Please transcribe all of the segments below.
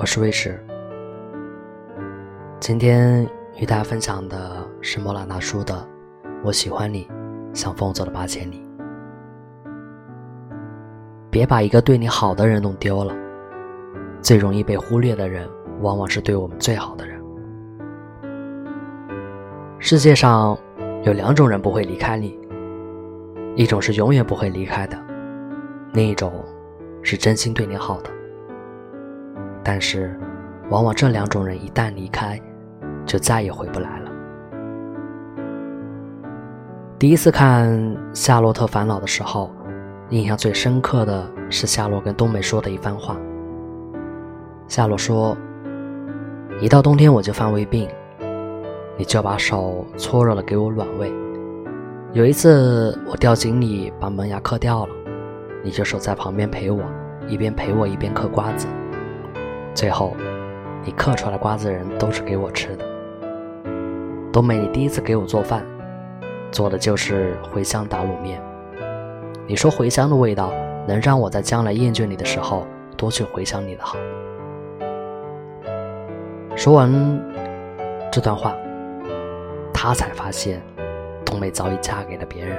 我是魏石。今天与大家分享的是莫拉纳舒的《我喜欢你，像风走了八千里》。别把一个对你好的人弄丢了。最容易被忽略的人，往往是对我们最好的人。世界上有两种人不会离开你，一种是永远不会离开的，另一种是真心对你好的。但是，往往这两种人一旦离开，就再也回不来了。第一次看《夏洛特烦恼》的时候，印象最深刻的是夏洛跟冬梅说的一番话。夏洛说：“一到冬天我就犯胃病，你就把手搓热了给我暖胃。有一次我掉井里把门牙磕掉了，你就守在旁边陪我，一边陪我一边嗑瓜子。”最后，你刻出来的瓜子仁都是给我吃的。冬梅，你第一次给我做饭，做的就是茴香打卤面。你说茴香的味道能让我在将来厌倦你的时候多去回想你的好。说完这段话，他才发现冬梅早已嫁给了别人。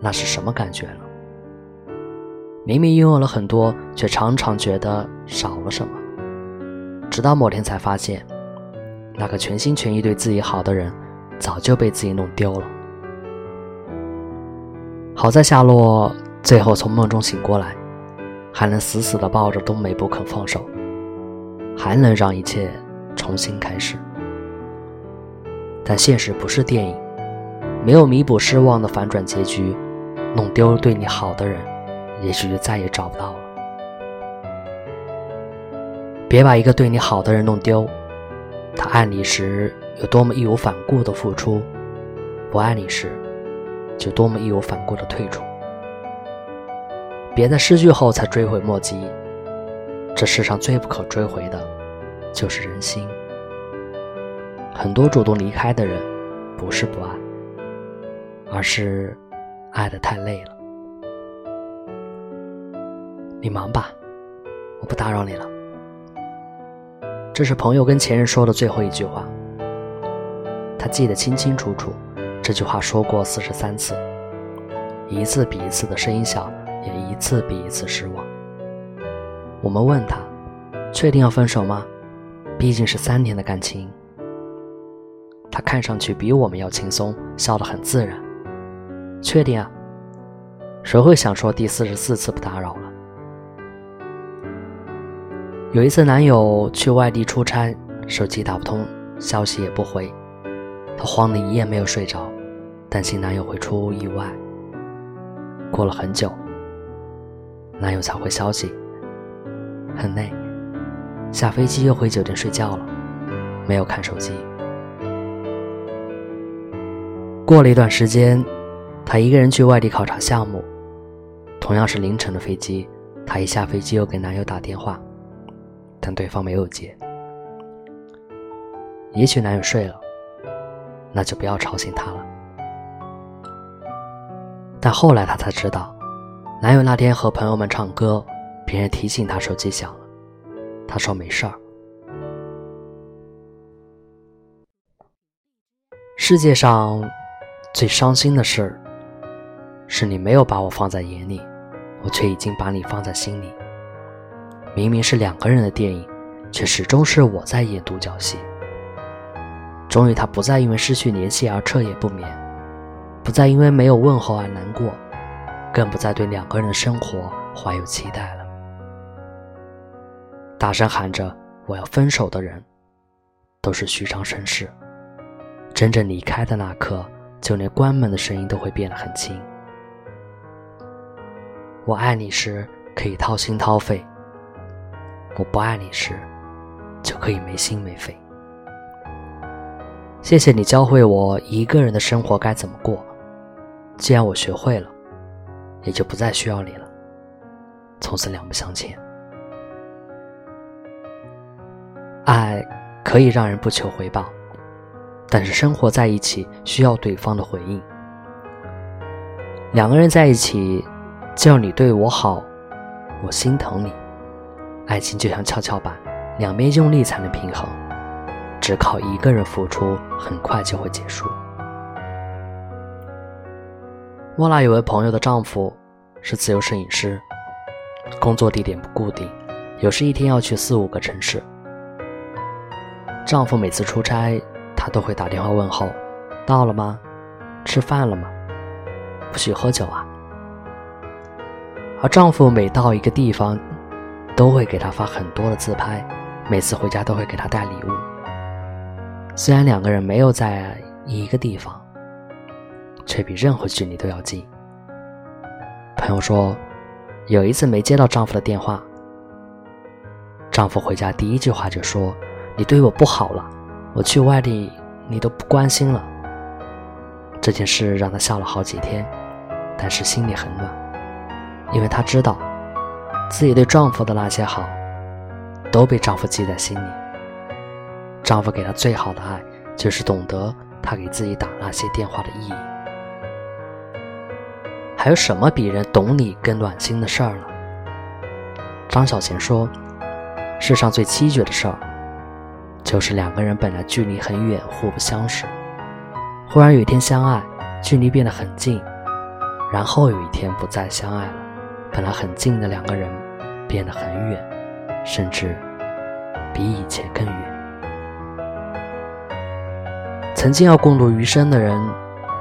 那是什么感觉呢？明明拥有了很多，却常常觉得少了什么。直到某天才发现，那个全心全意对自己好的人，早就被自己弄丢了。好在夏洛最后从梦中醒过来，还能死死地抱着冬梅不肯放手，还能让一切重新开始。但现实不是电影，没有弥补失望的反转结局，弄丢了对你好的人。也许就再也找不到了。别把一个对你好的人弄丢，他爱你时有多么义无反顾的付出，不爱你时就多么义无反顾的退出。别在失去后才追悔莫及，这世上最不可追回的，就是人心。很多主动离开的人，不是不爱，而是爱的太累了。你忙吧，我不打扰你了。这是朋友跟前任说的最后一句话。他记得清清楚楚，这句话说过四十三次，一次比一次的声音小，也一次比一次失望。我们问他，确定要分手吗？毕竟是三年的感情。他看上去比我们要轻松，笑得很自然。确定啊？谁会想说第四十四次不打扰了？有一次，男友去外地出差，手机打不通，消息也不回，她慌得一夜没有睡着，担心男友会出意外。过了很久，男友才回消息，很累，下飞机又回酒店睡觉了，没有看手机。过了一段时间，她一个人去外地考察项目，同样是凌晨的飞机，她一下飞机又给男友打电话。但对方没有接，也许男友睡了，那就不要吵醒他了。但后来她才知道，男友那天和朋友们唱歌，别人提醒他手机响了，他说没事儿。世界上最伤心的事，是你没有把我放在眼里，我却已经把你放在心里。明明是两个人的电影，却始终是我在演独角戏。终于，他不再因为失去联系而彻夜不眠，不再因为没有问候而难过，更不再对两个人的生活怀有期待了。大声喊着“我要分手”的人，都是虚张声势。真正离开的那刻，就连关门的声音都会变得很轻。我爱你时，可以掏心掏肺。我不爱你时，就可以没心没肺。谢谢你教会我一个人的生活该怎么过。既然我学会了，也就不再需要你了。从此两不相欠。爱可以让人不求回报，但是生活在一起需要对方的回应。两个人在一起，叫你对我好，我心疼你。爱情就像跷跷板，两边用力才能平衡，只靠一个人付出，很快就会结束。莫娜有位朋友的丈夫是自由摄影师，工作地点不固定，有时一天要去四五个城市。丈夫每次出差，她都会打电话问候：“到了吗？吃饭了吗？不许喝酒啊。”而丈夫每到一个地方，都会给他发很多的自拍，每次回家都会给他带礼物。虽然两个人没有在一个地方，却比任何距离都要近。朋友说，有一次没接到丈夫的电话，丈夫回家第一句话就说。你对我不好了，我去外地，你都不关心了。这件事让她笑了好几天，但是心里很暖，因为她知道，自己对丈夫的那些好，都被丈夫记在心里。丈夫给她最好的爱，就是懂得她给自己打那些电话的意义。还有什么比人懂你更暖心的事儿呢？张小娴说：“世上最凄绝的事儿。”就是两个人本来距离很远，互不相识，忽然有一天相爱，距离变得很近，然后有一天不再相爱了，本来很近的两个人变得很远，甚至比以前更远。曾经要共度余生的人，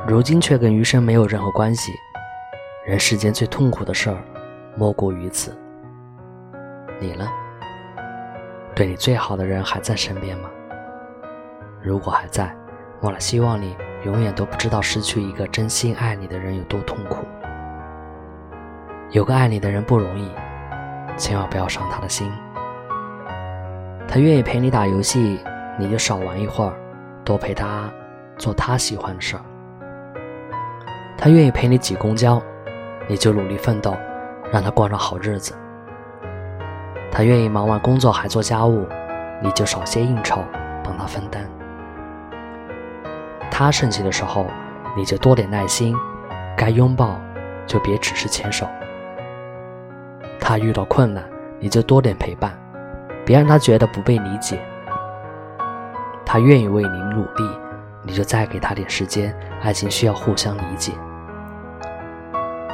如今却跟余生没有任何关系。人世间最痛苦的事儿，莫过于此。你呢？对你最好的人还在身边吗？如果还在，莫了希望你永远都不知道失去一个真心爱你的人有多痛苦。有个爱你的人不容易，千万不要伤他的心。他愿意陪你打游戏，你就少玩一会儿，多陪他做他喜欢的事儿。他愿意陪你挤公交，你就努力奋斗，让他过上好日子。他愿意忙完工作还做家务，你就少些应酬，帮他分担。他生气的时候，你就多点耐心，该拥抱就别只是牵手。他遇到困难，你就多点陪伴，别让他觉得不被理解。他愿意为你努力，你就再给他点时间。爱情需要互相理解，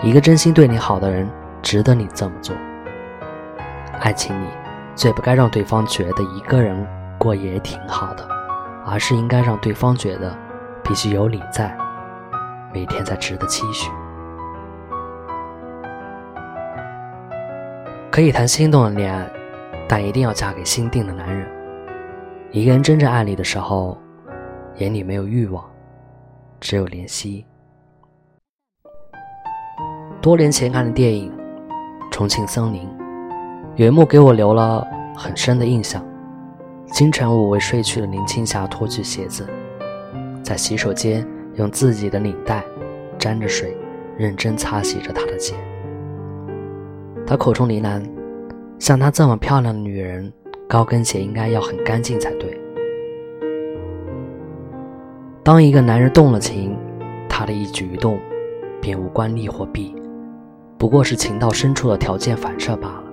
一个真心对你好的人，值得你这么做。爱情里，最不该让对方觉得一个人过也挺好的，而是应该让对方觉得必须有你在，每天才值得期许。可以谈心动的恋爱，但一定要嫁给心定的男人。一个人真正爱你的时候，眼里没有欲望，只有怜惜。多年前看的电影《重庆森林》。有一幕给我留了很深的印象：金城武为睡去的林青霞脱去鞋子，在洗手间用自己的领带沾着水，认真擦洗着她的肩。他口中呢喃：“像她这么漂亮的女人，高跟鞋应该要很干净才对。”当一个男人动了情，他的一举一动便无关利或弊，不过是情到深处的条件反射罢了。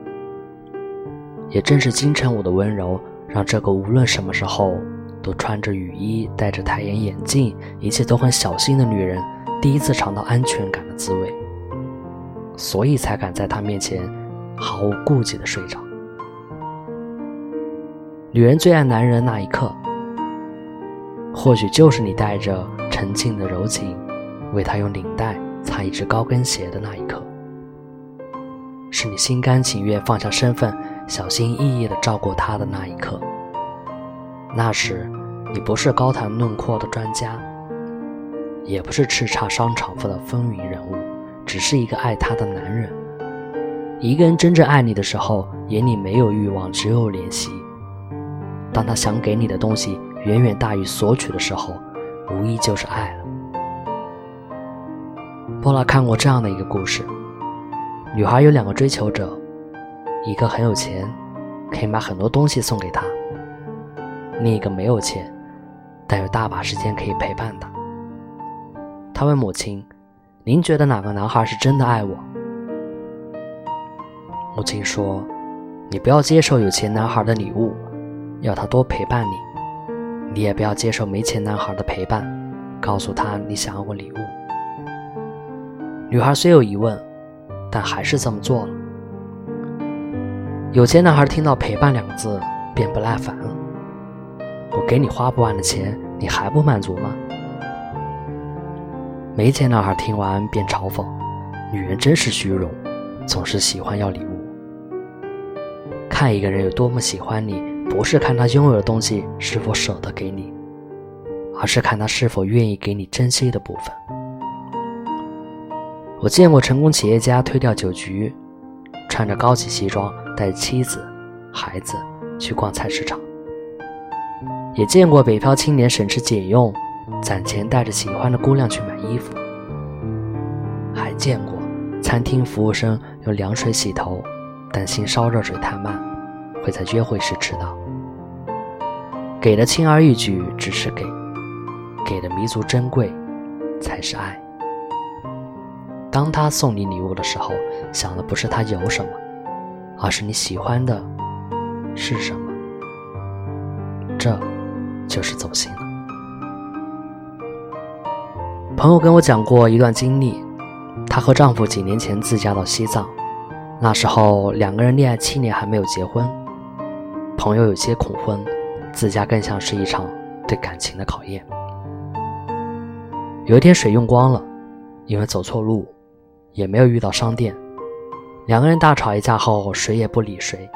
也正是金城武的温柔，让这个无论什么时候都穿着雨衣、戴着太阳眼镜、一切都很小心的女人，第一次尝到安全感的滋味，所以才敢在他面前毫无顾忌的睡着。女人最爱男人的那一刻，或许就是你带着沉静的柔情，为他用领带擦一只高跟鞋的那一刻，是你心甘情愿放下身份。小心翼翼的照顾他的那一刻，那时你不是高谈论阔的专家，也不是叱咤商场上的风云人，只是一个爱他的男人。一个人真正爱你的时候，眼里没有欲望，只有怜惜。当他想给你的东西远远大于索取的时候，无疑就是爱了。波拉看过这样的一个故事：女孩有两个追求者。一个很有钱，可以买很多东西送给他；另一个没有钱，但有大把时间可以陪伴他。他问母亲：“您觉得哪个男孩是真的爱我？”母亲说：“你不要接受有钱男孩的礼物，要他多陪伴你；你也不要接受没钱男孩的陪伴，告诉他你想要个礼物。女孩虽有疑问，但还是这么做了。有钱男孩听到“陪伴”两个字，便不耐烦了：“我给你花不完的钱，你还不满足吗？”没钱男孩听完便嘲讽：“女人真是虚荣，总是喜欢要礼物。看一个人有多么喜欢你，不是看他拥有的东西是否舍得给你，而是看他是否愿意给你珍惜的部分。”我见过成功企业家推掉酒局，穿着高级西装，带妻子、孩子去逛菜市场；也见过北漂青年省吃俭用，攒钱带着喜欢的姑娘去买衣服；还见过餐厅服务生用凉水洗头，担心烧热水太慢，会在约会时迟到。给的轻而易举只是给，给的弥足珍贵才是爱。当他送你礼物的时候，想的不是他有什么，而是你喜欢的是什么。这，就是走心了。朋友跟我讲过一段经历，她和丈夫几年前自驾到西藏，那时候两个人恋爱七年还没有结婚。朋友有些恐婚，自驾更像是一场对感情的考验。有一天水用光了，因为走错路。也没有遇到商店，两个人大吵一架后，谁也不理谁。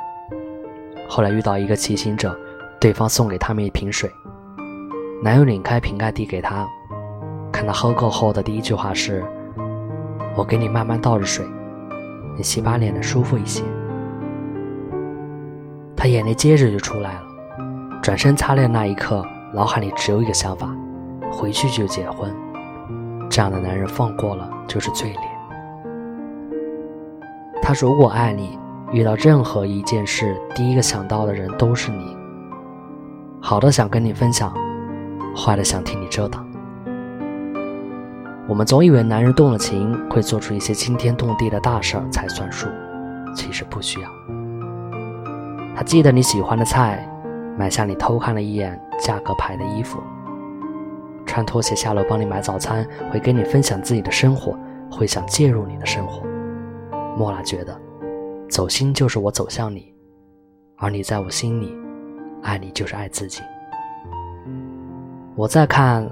后来遇到一个骑行者，对方送给他们一瓶水，男友拧开瓶盖递给他，他喝够后的第一句话是：“我给你慢慢倒着水，你洗把脸的舒服一些。”他眼泪接着就出来了，转身擦泪那一刻，脑海里只有一个想法：回去就结婚。这样的男人放过了就是最烈。他如果爱你，遇到任何一件事，第一个想到的人都是你。好的想跟你分享，坏的想听你遮挡。我们总以为男人动了情会做出一些惊天动地的大事儿才算数，其实不需要。他记得你喜欢的菜，买下你偷看了一眼价格牌的衣服，穿拖鞋下楼帮你买早餐，会跟你分享自己的生活，会想介入你的生活。莫拉觉得，走心就是我走向你，而你在我心里，爱你就是爱自己。我在看《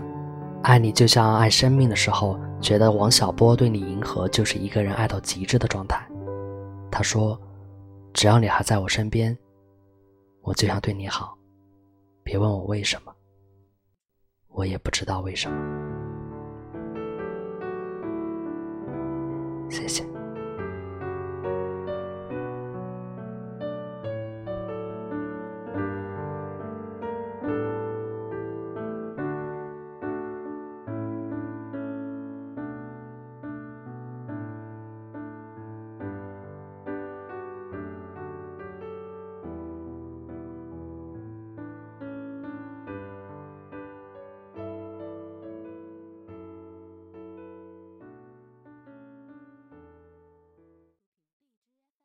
爱你就像爱生命》的时候，觉得王小波对你迎合就是一个人爱到极致的状态。他说：“只要你还在我身边，我就想对你好。别问我为什么，我也不知道为什么。”谢谢。